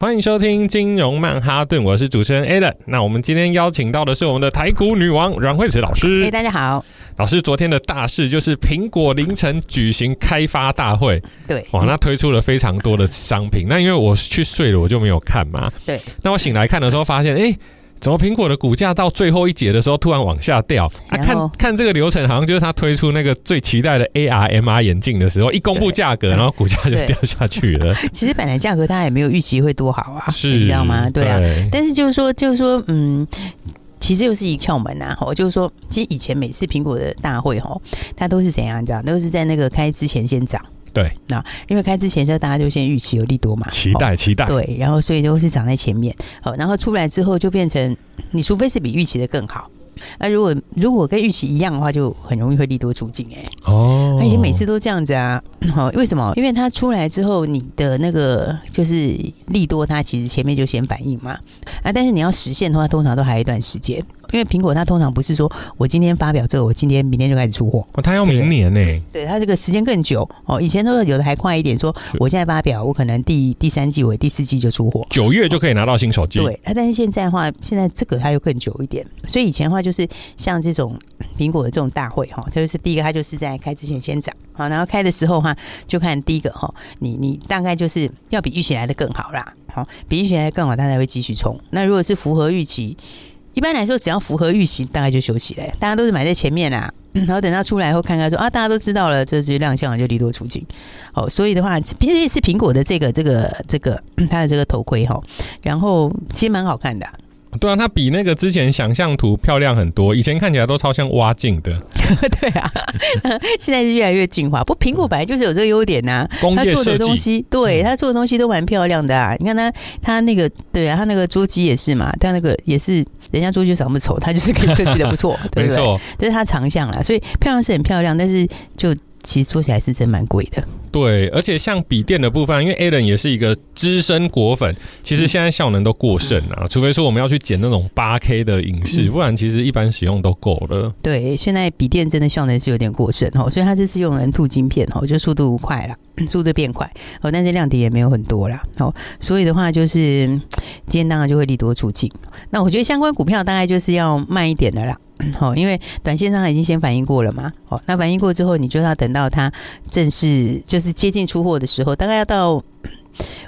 欢迎收听金融曼哈顿，我是主持人 Alan。那我们今天邀请到的是我们的台股女王阮慧慈老师。哎，大家好，老师，昨天的大事就是苹果凌晨举行开发大会，对，哇，那推出了非常多的商品。那因为我去睡了，我就没有看嘛。对，那我醒来看的时候，发现，哎。怎么苹果的股价到最后一节的时候突然往下掉？啊，看看这个流程，好像就是他推出那个最期待的 AR MR 眼镜的时候，一公布价格，然后股价就掉下去了。其实本来价格大家也没有预期会多好啊，是你知道吗？对啊，对但是就是说，就是说，嗯，其实又是一窍门呐。吼，就是说，其实以前每次苹果的大会，吼，它都是怎样？你知道，都是在那个开之前先涨。对，那因为开之前时候大家就先预期有利多嘛，期待期待，对，然后所以都是涨在前面，好，然后出来之后就变成，你除非是比预期的更好，那如果如果跟预期一样的话，就很容易会利多出尽哎、欸，哦，他以前每次都这样子啊，好，为什么？因为它出来之后，你的那个就是利多，它其实前面就先反应嘛，啊，但是你要实现的话，通常都还有一段时间。因为苹果它通常不是说我今天发表之后，我今天明天就开始出货，哦，它要明年呢？对，它这个时间更久哦。以前都有的还快一点，说我现在发表，我可能第第三季尾第四季就出货，九月就可以拿到新手机。对，但是现在的话，现在这个它又更久一点。所以以前的话，就是像这种苹果的这种大会哈，就是第一个它就是在开之前先涨，好，然后开的时候哈，就看第一个哈，你你大概就是要比预期来的更好啦，好，比预期来的更好，它才会继续冲。那如果是符合预期。一般来说，只要符合预期，大概就休息嘞。大家都是买在前面啦，然后等到出来后看看说啊，大家都知道了，这就亮相了，就利多出尽。哦，所以的话，毕竟是苹果的这个这个这个它的这个头盔哈，然后其实蛮好看的。对啊，它比那个之前想象图漂亮很多，以前看起来都超像挖镜的。对啊，现在是越来越进化。不，苹果本来就是有这个优点呐、啊，他做的东西，对它做的东西都蛮漂亮的啊。你看它，它那个，对啊，它那个桌机也是嘛，它那个也是，人家桌机长那么丑，它就是可以设计的不错，对不对？没错，这是他长项啦。所以漂亮是很漂亮，但是就。其实说起来是真蛮贵的，对，而且像笔电的部分，因为 Alan 也是一个资深果粉，其实现在效能都过剩啊，嗯、除非说我们要去剪那种八 K 的影视，嗯、不然其实一般使用都够了。对，现在笔电真的效能是有点过剩哦，所以它这次用 N2 晶片哦，就速度快了，速度变快哦，但是亮点也没有很多啦哦，所以的话就是今天当然就会利多出尽。那我觉得相关股票大概就是要慢一点的啦。好，因为短线上已经先反应过了嘛。好，那反应过之后，你就要等到它正式就是接近出货的时候，大概要到，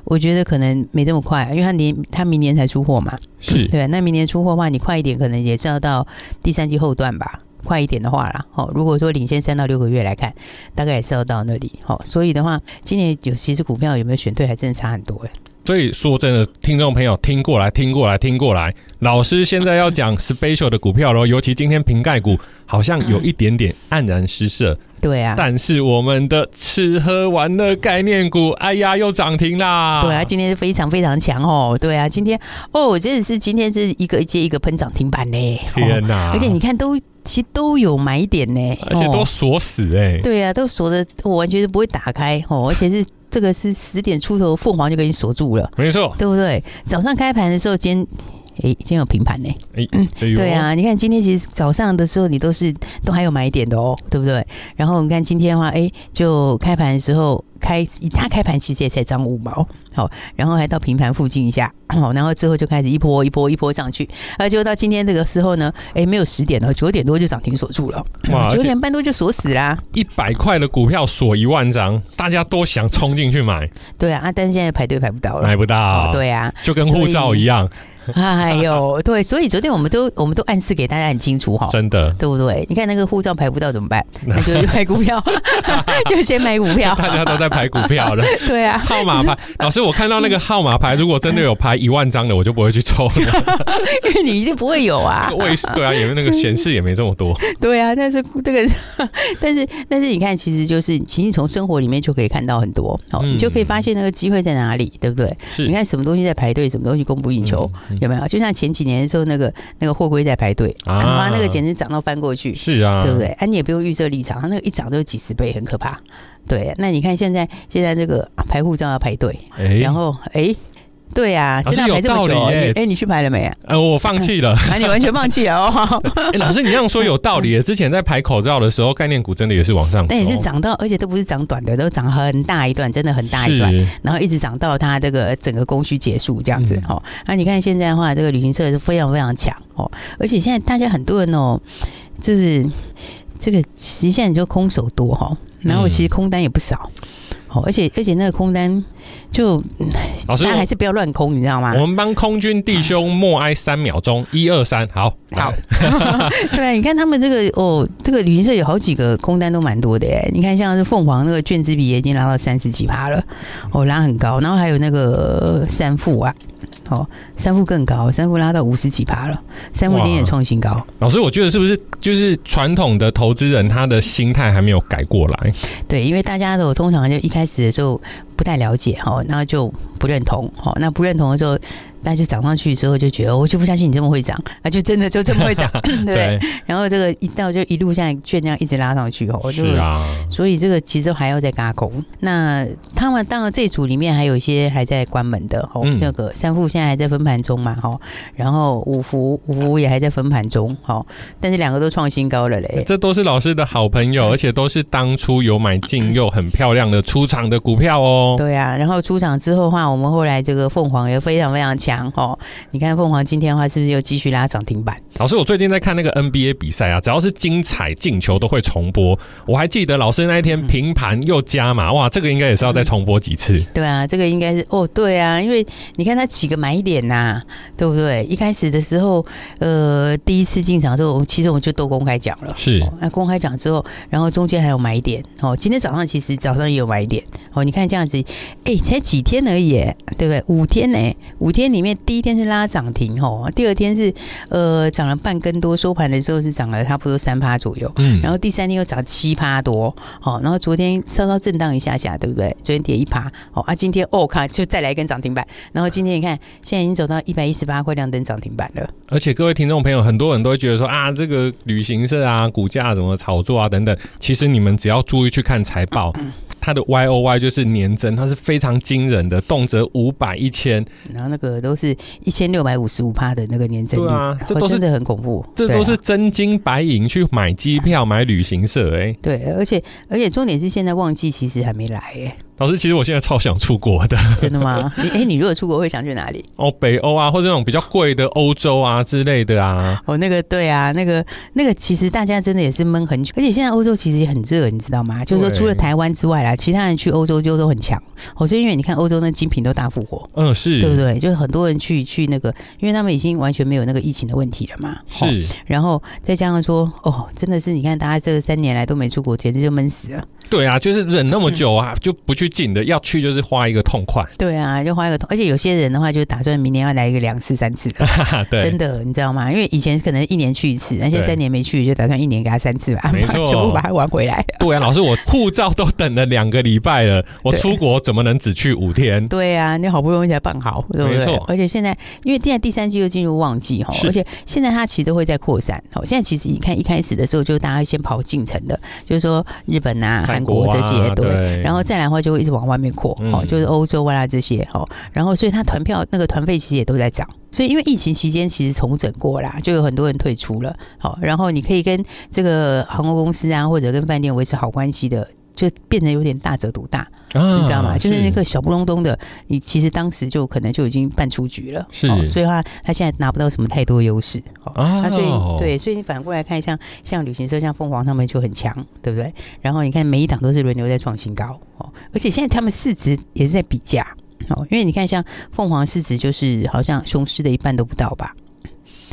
我觉得可能没这么快，因为它年它明年才出货嘛，是对。那明年出货的话，你快一点，可能也是要到第三季后段吧。快一点的话啦，好，如果说领先三到六个月来看，大概也是要到那里。好，所以的话，今年有其实股票有没有选对，还真的差很多哎。所以说真的，听众朋友听过来，听过来，听过来。老师现在要讲 special 的股票喽，尤其今天瓶盖股好像有一点点黯然失色。对啊，但是我们的吃喝玩乐概念股，哎呀，又涨停啦！对啊，今天是非常非常强哦。对啊，今天哦，真的是今天是一个接一个喷涨停板呢。天哪！而且你看，都其实都有买点呢，而且都锁死哎。对啊，都锁的，我完全是不会打开哦，而且是。这个是十点出头，凤凰就给你锁住了，没错，对不对？早上开盘的时候，今天哎，今天有平盘呢，哎，嗯，对啊，你看今天其实早上的时候，你都是都还有买点的哦，对不对？然后你看今天的话，哎，就开盘的时候。开它开盘其实也才涨五毛，好，然后还到平盘附近一下，好，然后之后就开始一波一波一波上去，而就到今天这个时候呢，哎，没有十点了，九点多就涨停锁住了，哇，九点半多就锁死啦，一百块的股票锁一万张，大家都想冲进去买，对啊，但是现在排队排不到了，买不到，对啊，就跟护照一样。哎呦，对，所以昨天我们都我们都暗示给大家很清楚哈，真的，对不对？你看那个护照排不到怎么办？那就买股票，就先买股票。大家都在排股票了，对啊，号码牌。老师，我看到那个号码牌，如果真的有排一万张的，我就不会去抽了，因为你一定不会有啊。位对啊，因为那个显示也没这么多。对啊，但是这个，但是但是你看，其实就是其实从生活里面就可以看到很多，好，你就可以发现那个机会在哪里，对不对？是，你看什么东西在排队，什么东西供不应求，有没有？就像前几年的时候，那个那个货柜在排队啊，那个简直涨到翻过去，是啊，对不对？啊，你也不用预设立场，它那个一涨都有几十倍，很可怕。对，那你看现在现在这个排护照要排队，然后哎。对呀、啊，真的排这么久，哎、欸，你去排了没啊？呃，我放弃了，啊，你完全放弃了哦。哎，老师，你这样说有道理。之前在排口罩的时候，概念股真的也是往上涨，但也是涨到，而且都不是涨短的，都涨很大一段，真的很大一段，然后一直涨到它这个整个供需结束这样子。哦、嗯，那、啊、你看现在的话，这个旅行社是非常非常强哦，而且现在大家很多人哦，就是这个其实现在就空手多哈，然后其实空单也不少。嗯而且而且那个空单就，老师还是不要乱空，你知道吗？我们帮空军弟兄默哀三秒钟，一二三，好，好。对啊，你看他们这个哦，这个旅行社有好几个空单都蛮多的耶。你看像是凤凰那个券资比也已经拉到三十几趴了，哦，拉很高。然后还有那个三富啊。哦，三富更高，三富拉到五十几趴了，三富今天也创新高。老师，我觉得是不是就是传统的投资人他的心态还没有改过来？对，因为大家都通常就一开始的时候不太了解哈，那就不认同，哈，那不认同的时候。但是涨上去之后就觉得，我就不相信你这么会涨，啊，就真的就这么会涨，对不对？然后这个一到就一路现在券这样一直拉上去哦，就是啊，所以这个其实还要再加工。那他们当然这组里面还有一些还在关门的哦，这个三富现在还在分盘中嘛，哈，然后五福五福也还在分盘中，哈，但是两个都创新高了嘞。这都是老师的好朋友，而且都是当初有买进又很漂亮的出场的股票哦。对啊，然后出场之后的话，我们后来这个凤凰也非常非常强。哦，你看凤凰今天的话，是不是又继续拉涨停板？老师，我最近在看那个 NBA 比赛啊，只要是精彩进球都会重播。我还记得老师那一天平盘又加码，哇，这个应该也是要再重播几次。对啊，这个应该是哦，对啊，因为你看他几个买点呐、啊，对不对？一开始的时候，呃，第一次进场的时候，其实我们就都公开讲了，是那、哦、公开讲之后，然后中间还有买点哦。今天早上其实早上也有买点哦。你看这样子，哎，才几天而已，对不对？五天呢，五天里面。第一天是拉涨停吼，第二天是呃涨了半根多，收盘的时候是涨了差不多三趴左右，嗯，然后第三天又涨七趴多，好，然后昨天稍稍震荡一下下，对不对？昨天跌一趴，哦啊，今天哦看就再来一根涨停板，然后今天你看现在已经走到一百一十八块亮灯涨停板了。而且各位听众朋友，很多人都会觉得说啊，这个旅行社啊，股价怎么炒作啊等等，其实你们只要注意去看财报。嗯它的 Y O Y 就是年增，它是非常惊人的，动辄五百一千，然后那个都是一千六百五十五趴的那个年增率，对啊，这都是真的很恐怖，这都是真金白银去买机票、买旅行社，哎，对，而且而且重点是现在旺季其实还没来，哎。老师，其实我现在超想出国的。真的吗？你哎，你如果出国会想去哪里？哦，北欧啊，或者那种比较贵的欧洲啊之类的啊。哦，那个对啊，那个那个其实大家真的也是闷很久，而且现在欧洲其实也很热，你知道吗？就是说除了台湾之外啦，其他人去欧洲就都很强。哦，所以因为你看欧洲那精品都大复活，嗯，是对不对？就是很多人去去那个，因为他们已经完全没有那个疫情的问题了嘛。是，然后再加上说，哦，真的是你看大家这三年来都没出国，简直就闷死了。对啊，就是忍那么久啊，就不去进的，要去就是花一个痛快。对啊，就花一个痛，而且有些人的话，就打算明年要来一个两次、三次的。对，真的，你知道吗？因为以前可能一年去一次，那现在三年没去，就打算一年给他三次吧，没错，全部把它玩回来。对啊，老师，我护照都等了两个礼拜了，我出国怎么能只去五天？对啊，你好不容易才办好，对不对？而且现在，因为现在第三季又进入旺季哈，而且现在它其实都会在扩散。好，现在其实你看一开始的时候，就大家先跑进程的，就是说日本啊、韩国这些。对，然后再来的话就会一直往外面扩，哦，就是欧洲啊这些，哦，然后所以他团票那个团费其实也都在涨，所以因为疫情期间其实重整过啦，就有很多人退出了，好，然后你可以跟这个航空公司啊或者跟饭店维持好关系的。就变得有点大者独大，啊、你知道吗？就是那个小不隆咚的，你其实当时就可能就已经半出局了，是，哦、所以话他现在拿不到什么太多优势，啊、哦，所以对，所以你反过来看像，像像旅行社，像凤凰他们就很强，对不对？然后你看每一档都是轮流在创新高，哦，而且现在他们市值也是在比价，哦，因为你看像凤凰市值就是好像雄狮的一半都不到吧？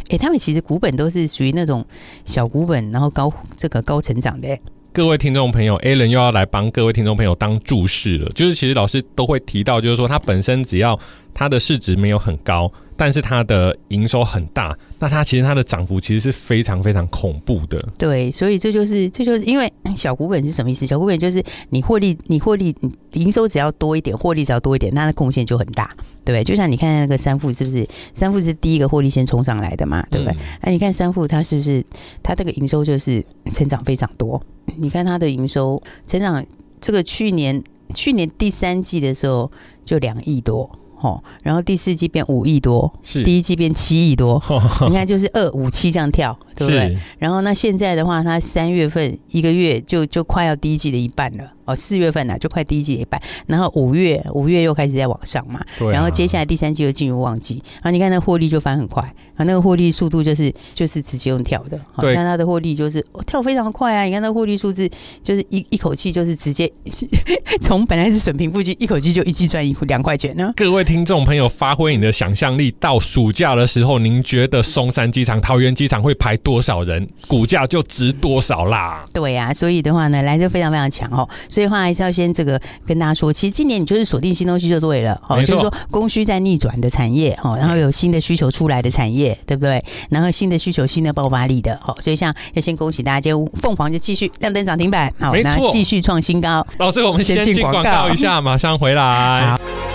哎，他们其实股本都是属于那种小股本，然后高这个高成长的。各位听众朋友，Alan 又要来帮各位听众朋友当注释了。就是其实老师都会提到，就是说他本身只要他的市值没有很高，但是它的营收很大，那它其实它的涨幅其实是非常非常恐怖的。对，所以这就是这就是因为小股本是什么意思？小股本就是你获利，你获利营收只要多一点，获利只要多一点，那它的贡献就很大，对不对？就像你看那个三富是不是？三富是第一个获利先冲上来的嘛，对不对？那、嗯啊、你看三富它是不是它这个营收就是成长非常多？你看它的营收成长，这个去年去年第三季的时候就两亿多。哦，然后第四季变五亿多，是第一季变七亿多，你看就是二五七这样跳，对不对？然后那现在的话，它三月份一个月就就快要第一季的一半了。哦，四月份呢、啊、就快第一季的一半，然后五月五月又开始在往上嘛，然后接下来第三季又进入旺季，然后你看那获利就翻很快，啊，那个获利速度就是就是直接用跳的，看它的获利就是、哦、跳非常快啊，你看那获利数字就是一一口气就是直接 从本来是水平附近，一口气就一季赚一两块钱呢。各位听众朋友，发挥你的想象力，到暑假的时候，您觉得松山机场、桃园机场会排多少人，股价就值多少啦？对呀、啊，所以的话呢，来就非常非常强哦。所以话还是要先这个跟大家说，其实今年你就是锁定新东西就对了，好，就是说供需在逆转的产业，好，然后有新的需求出来的产业，对不对？然后新的需求、新的爆发力的，好，所以像要先恭喜大家，今天凤凰就继续亮灯涨停板，好，那继续创新高。老师，我们先进广告一下，马上回来。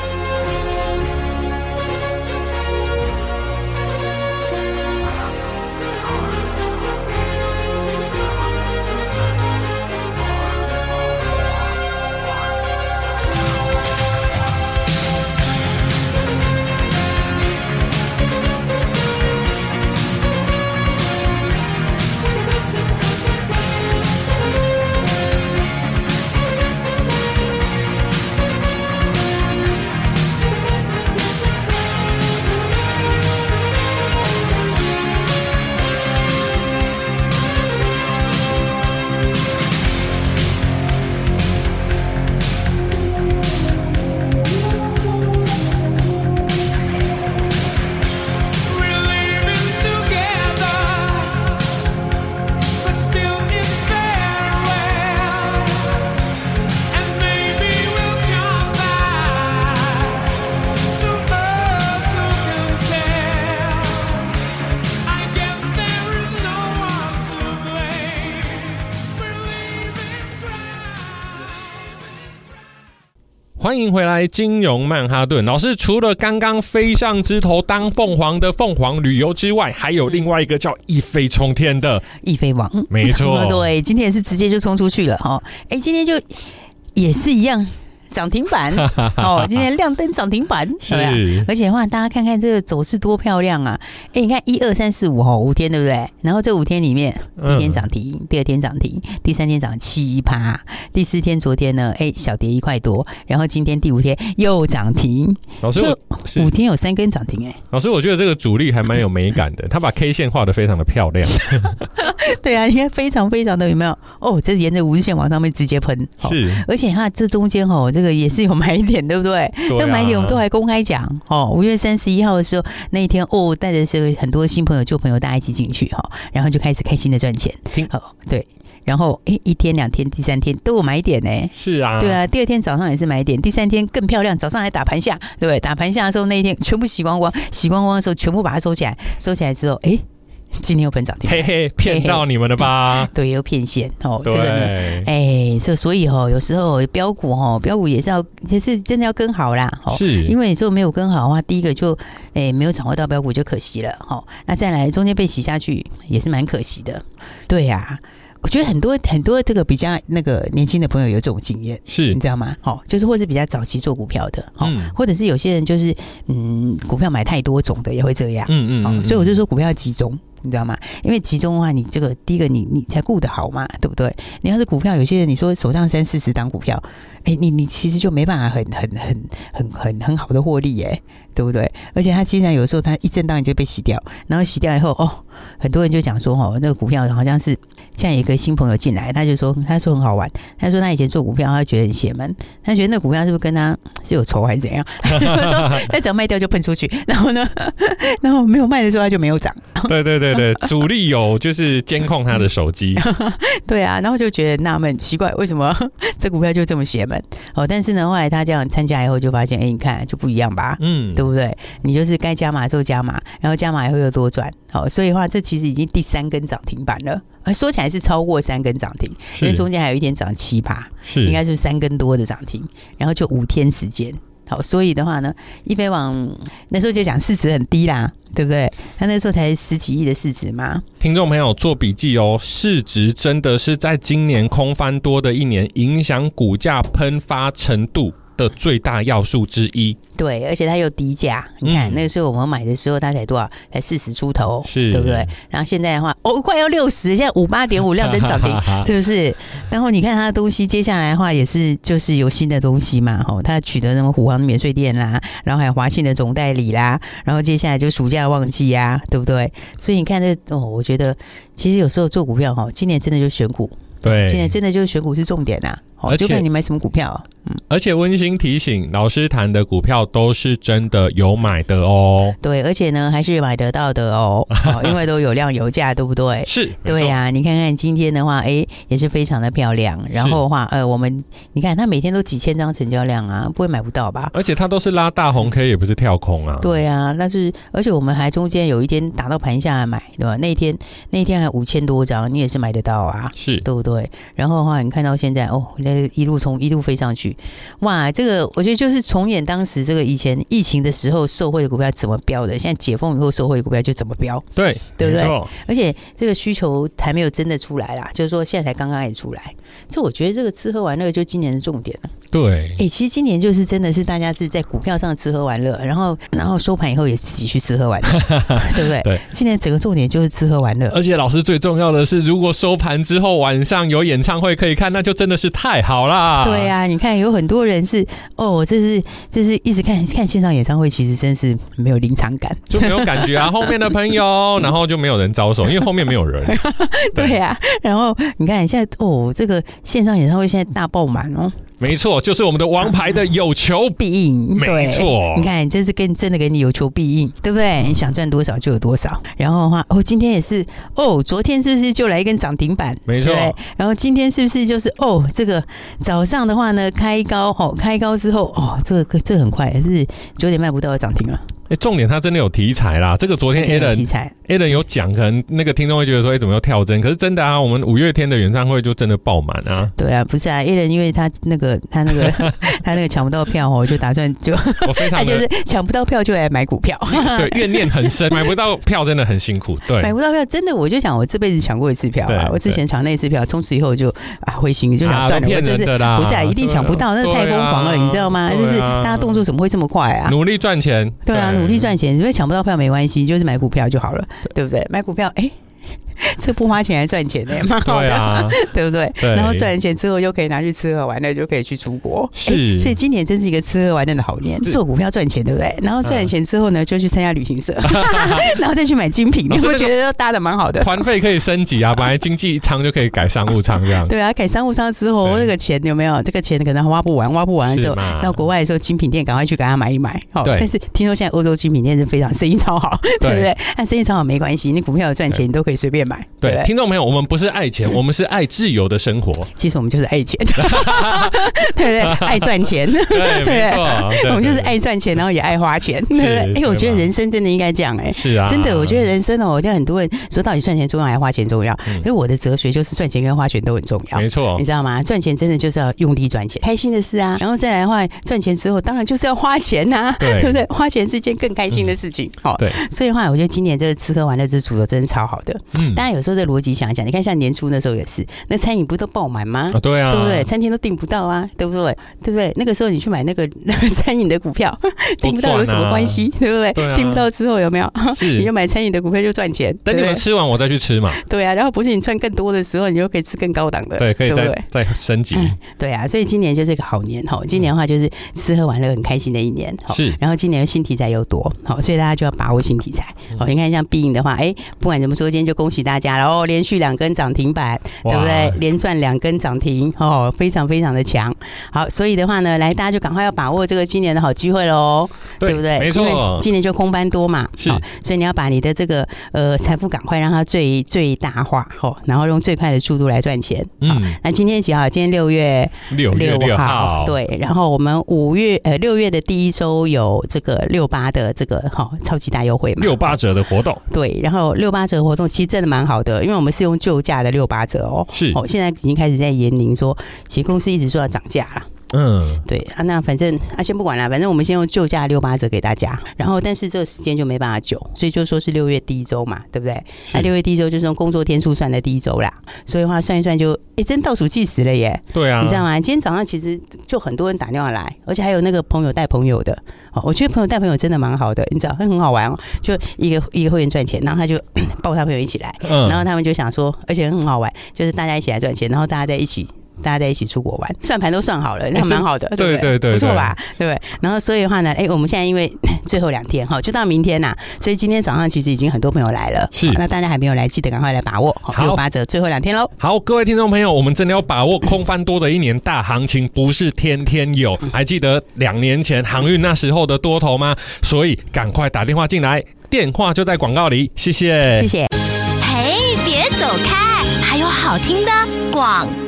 欢迎回来，金融曼哈顿老师。除了刚刚飞上枝头当凤凰的凤凰旅游之外，还有另外一个叫一飞冲天的一飞王，没错，对，今天也是直接就冲出去了哈。哎，今天就也是一样。涨停板 哦，今天亮灯涨停板，是不是？而且的话，大家看看这个走势多漂亮啊！哎，你看一二三四五吼，五天对不对？然后这五天里面，第一天涨停，第二天涨停，第三天涨七趴，第四天昨天呢，哎，小跌一块多，然后今天第五天又涨停。老师，五天有三根涨停哎。老师，我觉得这个主力还蛮有美感的，他把 K 线画的非常的漂亮。对啊，你看非常非常的有没有？哦，这沿着五日线往上面直接喷，是。而且它这中间哦。这个也是有买点，对不对？那、啊、买点我们都还公开讲哦。五月三十一号的时候，那一天哦，带着是很多新朋友、旧朋友，大家一起进去哈，然后就开始开心的赚钱。好，对，然后诶，一天、两天、第三天都有买点呢。是啊，对啊，第二天早上也是买点，第三天更漂亮，早上还打盘下，对不对？打盘下的时候，那一天全部洗光光，洗光光的时候全部把它收起来，收起来之后，诶。今天又喷涨停，嘿嘿，骗到你们了吧？嘿嘿。对，又骗线哦，这个呢，哎，这所以哦，有时候标股哦，标股也是要，也是真的要跟好啦，哦，是，因为你说没有跟好的话，第一个就哎没有掌握到标股就可惜了，哈，那再来中间被洗下去也是蛮可惜的，对呀，我觉得很多很多这个比较那个年轻的朋友有这种经验，是。你知道吗？哦，就是或是比较早期做股票的，嗯，或者是有些人就是嗯，股票买太多种的也会这样，嗯嗯，所以我就说股票要集中。你知道吗？因为集中的话，你这个第一个你你才顾得好嘛，对不对？你要是股票，有些人你说手上三四十档股票，哎，你你其实就没办法很很很很很很好的获利耶，对不对？而且它经常有时候它一震荡你就被洗掉，然后洗掉以后哦，很多人就讲说哦，那个股票好像是。像有一个新朋友进来，他就说，他说很好玩。他说他以前做股票，他觉得很邪门，他觉得那股票是不是跟他是有仇还是怎样？他说他只要卖掉就喷出去，然后呢，然后没有卖的时候他就没有涨。对对对对，主力有就是监控他的手机。对啊，然后就觉得纳闷奇怪，为什么这股票就这么邪门？哦，但是呢，后来他这样参加以后就发现，哎，你看就不一样吧？嗯，对不不对？你就是该加码就加码，然后加码以后又多赚，好，所以的话这其实已经第三根涨停板了，说起来是超过三根涨停，因为中间还有一天涨七八，是应该是三根多的涨停，然后就五天时间。好，所以的话呢，易飞网那时候就讲市值很低啦，对不对？他那时候才十几亿的市值嘛。听众朋友做笔记哦，市值真的是在今年空翻多的一年，影响股价喷发程度的最大要素之一，对，而且它又低价。你看、嗯、那个时候我们买的时候，它才多少？才四十出头，是，对不对？然后现在的话，哦，快要六十，现在五八点五 亮灯涨停，是不是？然后你看它的东西，接下来的话也是就是有新的东西嘛，吼，它取得什么虎航的免税店啦，然后还有华信的总代理啦，然后接下来就暑假旺季呀，对不对？所以你看这哦，我觉得其实有时候做股票哈，今年真的就选股，对，今年真的就是选股是重点呐。而且就看你买什么股票，嗯，而且温馨提醒，老师谈的股票都是真的有买的哦。对，而且呢还是买得到的 哦，因为都有量有价，对不对？是，对呀、啊。你看看今天的话，哎，也是非常的漂亮。然后的话，呃，我们你看它每天都几千张成交量啊，不会买不到吧？而且它都是拉大红 K，也不是跳空啊。对啊，但是而且我们还中间有一天打到盘下来买，对吧？那天那天还五千多张，你也是买得到啊，是对不对？然后的话，你看到现在哦。那一路从一路飞上去，哇！这个我觉得就是重演当时这个以前疫情的时候受惠的股票怎么飙的，现在解封以后受惠的股票就怎么飙，对，对不对？而且这个需求还没有真的出来啦，就是说现在才刚刚也出来。这我觉得这个吃喝玩乐就今年的重点了。对，哎，其实今年就是真的是大家是在股票上吃喝玩乐，然后然后收盘以后也自己去吃喝玩乐，对不对？对，今年整个重点就是吃喝玩乐。而且老师最重要的是，如果收盘之后晚上有演唱会可以看，那就真的是太好啦。对呀、啊，你看有很多人是哦，这是这是一直看看线上演唱会，其实真是没有临场感，就没有感觉啊。后面的朋友，然后就没有人招手，因为后面没有人。对呀、啊，然后你看现在哦，这个线上演唱会现在大爆满哦。没错，就是我们的王牌的有求必应。没错，你看，这是跟真的给你有求必应，对不对？你想赚多少就有多少。然后的话，哦，今天也是哦，昨天是不是就来一根涨停板？没错。然后今天是不是就是哦，这个早上的话呢，开高哦，开高之后哦，这个这个很快，是九点半不到就涨停了。哎，重点他真的有题材啦！这个昨天 Alan 题材 Alan 有讲，可能那个听众会觉得说，哎，怎么又跳针？可是真的啊，我们五月天的演唱会就真的爆满啊！对啊，不是啊，Alan 因为他那个他那个 他那个抢不到票哦，就打算就 我非常他就是抢不到票就来买股票，对，怨念很深，买不到票真的很辛苦。对，买不到票真的，我就想我这辈子抢过一次票啊，我之前抢那一次票，从此以后就啊灰心，就想算了，我这是不是啊，一定抢不到，那太疯狂了，你知道吗？就是大家动作怎么会这么快啊？努力赚钱，对啊。努力赚钱，因为抢不到票没关系，就是买股票就好了，对不对？买股票，哎。这不花钱还赚钱呢，蛮好的，对，啊、对不对？对，然后赚完钱之后又可以拿去吃喝玩乐，就可以去出国。是，所以今年真是一个吃喝玩乐的好年。做股票赚钱，对不对？然后赚完钱之后呢，就去参加旅行社，然后再去买精品。你是不是觉得都搭的蛮好的？团费可以升级啊，本来经济舱就可以改商务舱这样。对啊，改商务舱之后，这个钱有没有？这个钱可能挖不完，挖不完的时候，到国外的时候，精品店赶快去给他买一买。好，但是听说现在欧洲精品店是非常生意超好，对不对？但生意超好没关系，你股票有赚钱，你都可以随便买。对，对。听众朋友，我们不是爱钱，我们是爱自由的生活。其实我们就是爱钱，对不对？爱赚钱，对，没错，我们就是爱赚钱，然后也爱花钱，对不对？哎，我觉得人生真的应该这样，哎，是啊，真的，我觉得人生哦，我觉得很多人说到底赚钱重要还是花钱重要？因为我的哲学就是赚钱跟花钱都很重要，没错，你知道吗？赚钱真的就是要用力赚钱，开心的事啊，然后再来的话，赚钱之后当然就是要花钱呐，对。不对？花钱是一件更开心的事情，好，对，所以的话，我觉得今年这个吃喝玩乐之组的真的超好的，嗯，大家有时候在逻辑想一想，你看像年初那时候也是，那餐饮不都爆满吗？对啊，对不对？餐厅都订不到啊，对不对？对不对？那个时候你去买那个那 个餐饮的股票，订不到有什么关系？对不对？订不到之后有没有？是，你就买餐饮的股票就赚钱。等你们吃完，我再去吃嘛。对啊，然后不是你赚更多的时候，你就可以吃更高档的。对，可以再再升级。对啊，所以今年就是一个好年哈。今年的话就是吃喝玩乐很开心的一年。是，然后今年新题材又多，好，所以大家就要把握新题材。好，你看像必应的话，哎，不管怎么说，今天就恭喜大大家，然后连续两根涨停板，对不对？连赚两根涨停，哦，非常非常的强。好，所以的话呢，来大家就赶快要把握这个今年的好机会喽，对，不对？没错，今年就空班多嘛，是，所以你要把你的这个呃财富赶快让它最最大化，哦，然后用最快的速度来赚钱。嗯，那今天几号？今天六月六六号，对。然后我们五月呃六月的第一周有这个六八的这个哈超级大优惠嘛，六八折的活动。对，然后六八折活动其实真的蛮好的，因为我们是用旧价的六八折哦。是哦，现在已经开始在言明说，其实公司一直说要涨价了。嗯，对啊，那反正啊，先不管了，反正我们先用旧价六八折给大家。然后，但是这个时间就没办法久，所以就说是六月第一周嘛，对不对？那六月第一周就是用工作天数算的第一周啦。所以的话算一算就，哎，真倒数计时了耶。对啊，你知道吗？今天早上其实就很多人打电话来，而且还有那个朋友带朋友的。哦，我觉得朋友带朋友真的蛮好的，你知道，会很好玩哦。就一个一个会员赚钱，然后他就 抱他朋友一起来，然后他们就想说，而且很好玩，就是大家一起来赚钱，然后大家在一起。大家在一起出国玩，算盘都算好了，那蛮好的，欸、对不对？对不错吧？对不对？然后所以的话呢，哎，我们现在因为 最后两天哈，就到明天呐，所以今天早上其实已经很多朋友来了，是。那大家还没有来，记得赶快来把握，好，六八折，最后两天喽。好，各位听众朋友，我们真的要把握空翻多的一年大行情，不是天天有。还记得两年前航运那时候的多头吗？所以赶快打电话进来，电话就在广告里，谢谢，谢谢。嘿，别走开，还有好听的广告。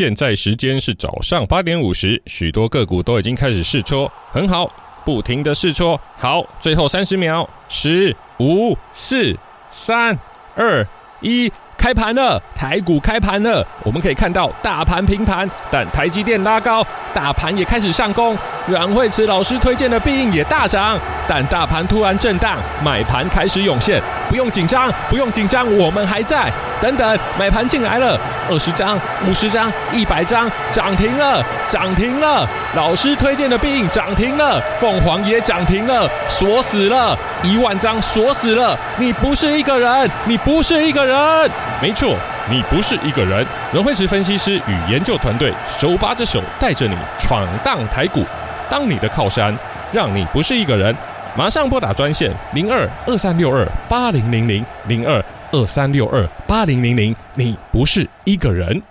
现在时间是早上八点五十，许多个股都已经开始试戳，很好，不停的试戳。好，最后三十秒，十、五、四、三、二、一。开盘了，台股开盘了，我们可以看到大盘平盘，但台积电拉高，大盘也开始上攻。阮慧慈老师推荐的必应也大涨，但大盘突然震荡，买盘开始涌现。不用紧张，不用紧张，我们还在。等等，买盘进来了，二十张、五十张、一百张，涨停了，涨停了。老师推荐的必应涨停了，凤凰也涨停了，锁死了，一万张锁死了。你不是一个人，你不是一个人。没错，你不是一个人。阮慧慈分析师与研究团队手把着手带着你闯荡台股，当你的靠山，让你不是一个人。马上拨打专线零二二三六二八零零零零二二三六二八零零零。你不是一个人。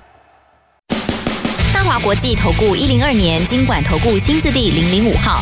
大华国际投顾一零二年经管投顾新字第零零五号。